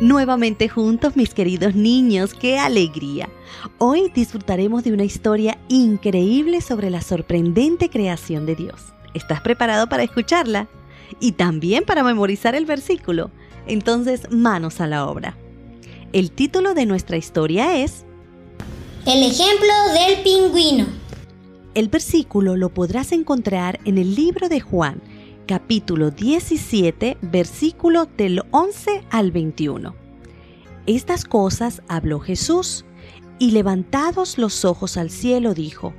Nuevamente juntos, mis queridos niños, qué alegría. Hoy disfrutaremos de una historia increíble sobre la sorprendente creación de Dios. ¿Estás preparado para escucharla? Y también para memorizar el versículo. Entonces, manos a la obra. El título de nuestra historia es El ejemplo del pingüino. El versículo lo podrás encontrar en el libro de Juan, capítulo 17, versículo del 11 al 21. Estas cosas habló Jesús, y levantados los ojos al cielo dijo,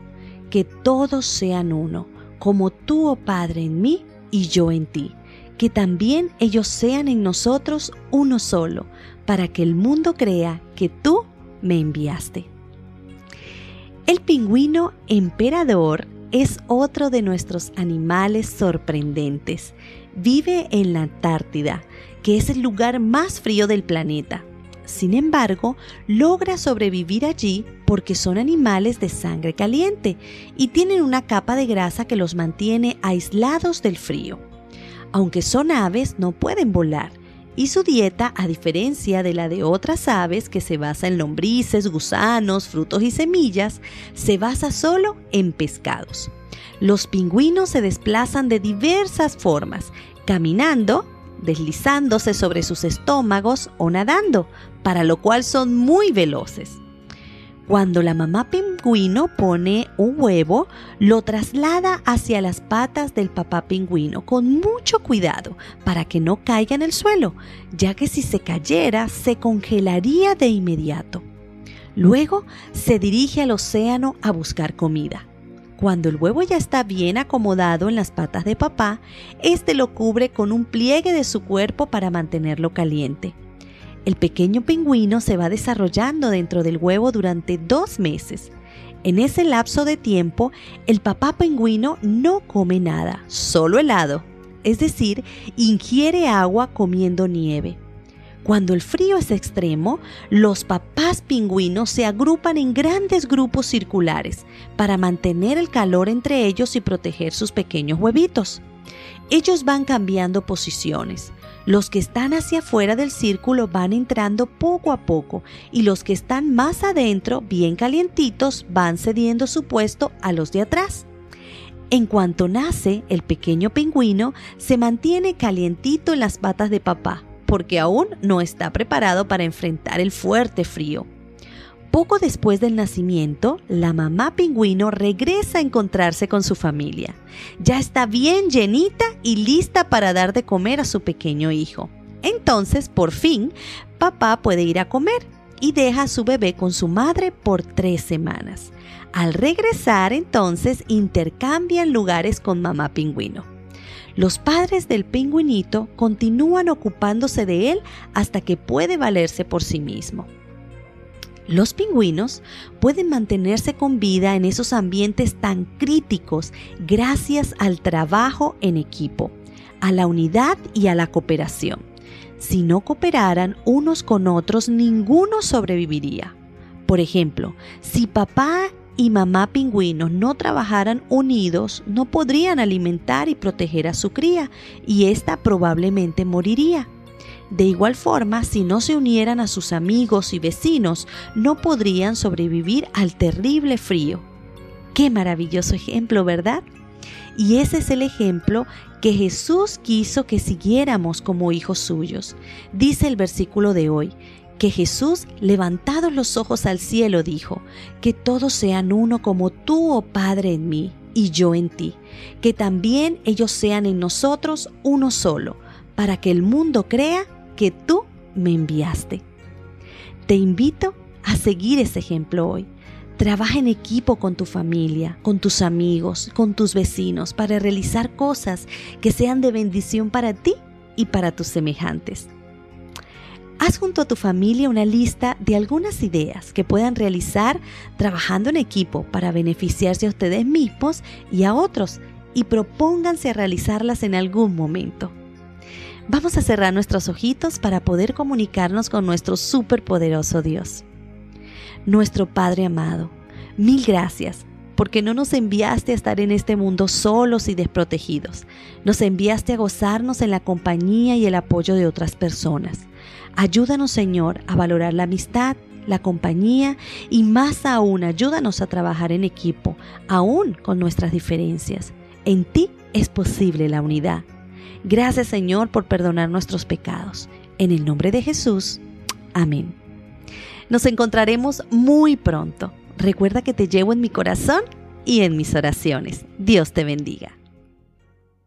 que todos sean uno, como tú, oh Padre, en mí y yo en ti, que también ellos sean en nosotros uno solo, para que el mundo crea que tú me enviaste. El pingüino emperador es otro de nuestros animales sorprendentes. Vive en la Antártida, que es el lugar más frío del planeta. Sin embargo, logra sobrevivir allí porque son animales de sangre caliente y tienen una capa de grasa que los mantiene aislados del frío. Aunque son aves, no pueden volar y su dieta, a diferencia de la de otras aves que se basa en lombrices, gusanos, frutos y semillas, se basa solo en pescados. Los pingüinos se desplazan de diversas formas, caminando, deslizándose sobre sus estómagos o nadando, para lo cual son muy veloces. Cuando la mamá pingüino pone un huevo, lo traslada hacia las patas del papá pingüino con mucho cuidado para que no caiga en el suelo, ya que si se cayera se congelaría de inmediato. Luego se dirige al océano a buscar comida. Cuando el huevo ya está bien acomodado en las patas de papá, este lo cubre con un pliegue de su cuerpo para mantenerlo caliente. El pequeño pingüino se va desarrollando dentro del huevo durante dos meses. En ese lapso de tiempo, el papá pingüino no come nada, solo helado, es decir, ingiere agua comiendo nieve. Cuando el frío es extremo, los papás pingüinos se agrupan en grandes grupos circulares para mantener el calor entre ellos y proteger sus pequeños huevitos. Ellos van cambiando posiciones. Los que están hacia afuera del círculo van entrando poco a poco y los que están más adentro, bien calientitos, van cediendo su puesto a los de atrás. En cuanto nace, el pequeño pingüino se mantiene calientito en las patas de papá, porque aún no está preparado para enfrentar el fuerte frío. Poco después del nacimiento, la mamá pingüino regresa a encontrarse con su familia. Ya está bien llenita y lista para dar de comer a su pequeño hijo. Entonces, por fin, papá puede ir a comer y deja a su bebé con su madre por tres semanas. Al regresar, entonces, intercambian lugares con mamá pingüino. Los padres del pingüinito continúan ocupándose de él hasta que puede valerse por sí mismo. Los pingüinos pueden mantenerse con vida en esos ambientes tan críticos gracias al trabajo en equipo, a la unidad y a la cooperación. Si no cooperaran unos con otros, ninguno sobreviviría. Por ejemplo, si papá y mamá pingüinos no trabajaran unidos, no podrían alimentar y proteger a su cría y ésta probablemente moriría. De igual forma, si no se unieran a sus amigos y vecinos, no podrían sobrevivir al terrible frío. Qué maravilloso ejemplo, ¿verdad? Y ese es el ejemplo que Jesús quiso que siguiéramos como hijos suyos. Dice el versículo de hoy, que Jesús, levantados los ojos al cielo, dijo, que todos sean uno como tú, oh Padre, en mí y yo en ti, que también ellos sean en nosotros uno solo, para que el mundo crea que tú me enviaste. Te invito a seguir ese ejemplo hoy. Trabaja en equipo con tu familia, con tus amigos, con tus vecinos para realizar cosas que sean de bendición para ti y para tus semejantes. Haz junto a tu familia una lista de algunas ideas que puedan realizar trabajando en equipo para beneficiarse a ustedes mismos y a otros y propónganse a realizarlas en algún momento. Vamos a cerrar nuestros ojitos para poder comunicarnos con nuestro superpoderoso Dios. Nuestro Padre amado, mil gracias porque no nos enviaste a estar en este mundo solos y desprotegidos. Nos enviaste a gozarnos en la compañía y el apoyo de otras personas. Ayúdanos, Señor, a valorar la amistad, la compañía y más aún ayúdanos a trabajar en equipo, aún con nuestras diferencias. En ti es posible la unidad. Gracias Señor por perdonar nuestros pecados. En el nombre de Jesús. Amén. Nos encontraremos muy pronto. Recuerda que te llevo en mi corazón y en mis oraciones. Dios te bendiga.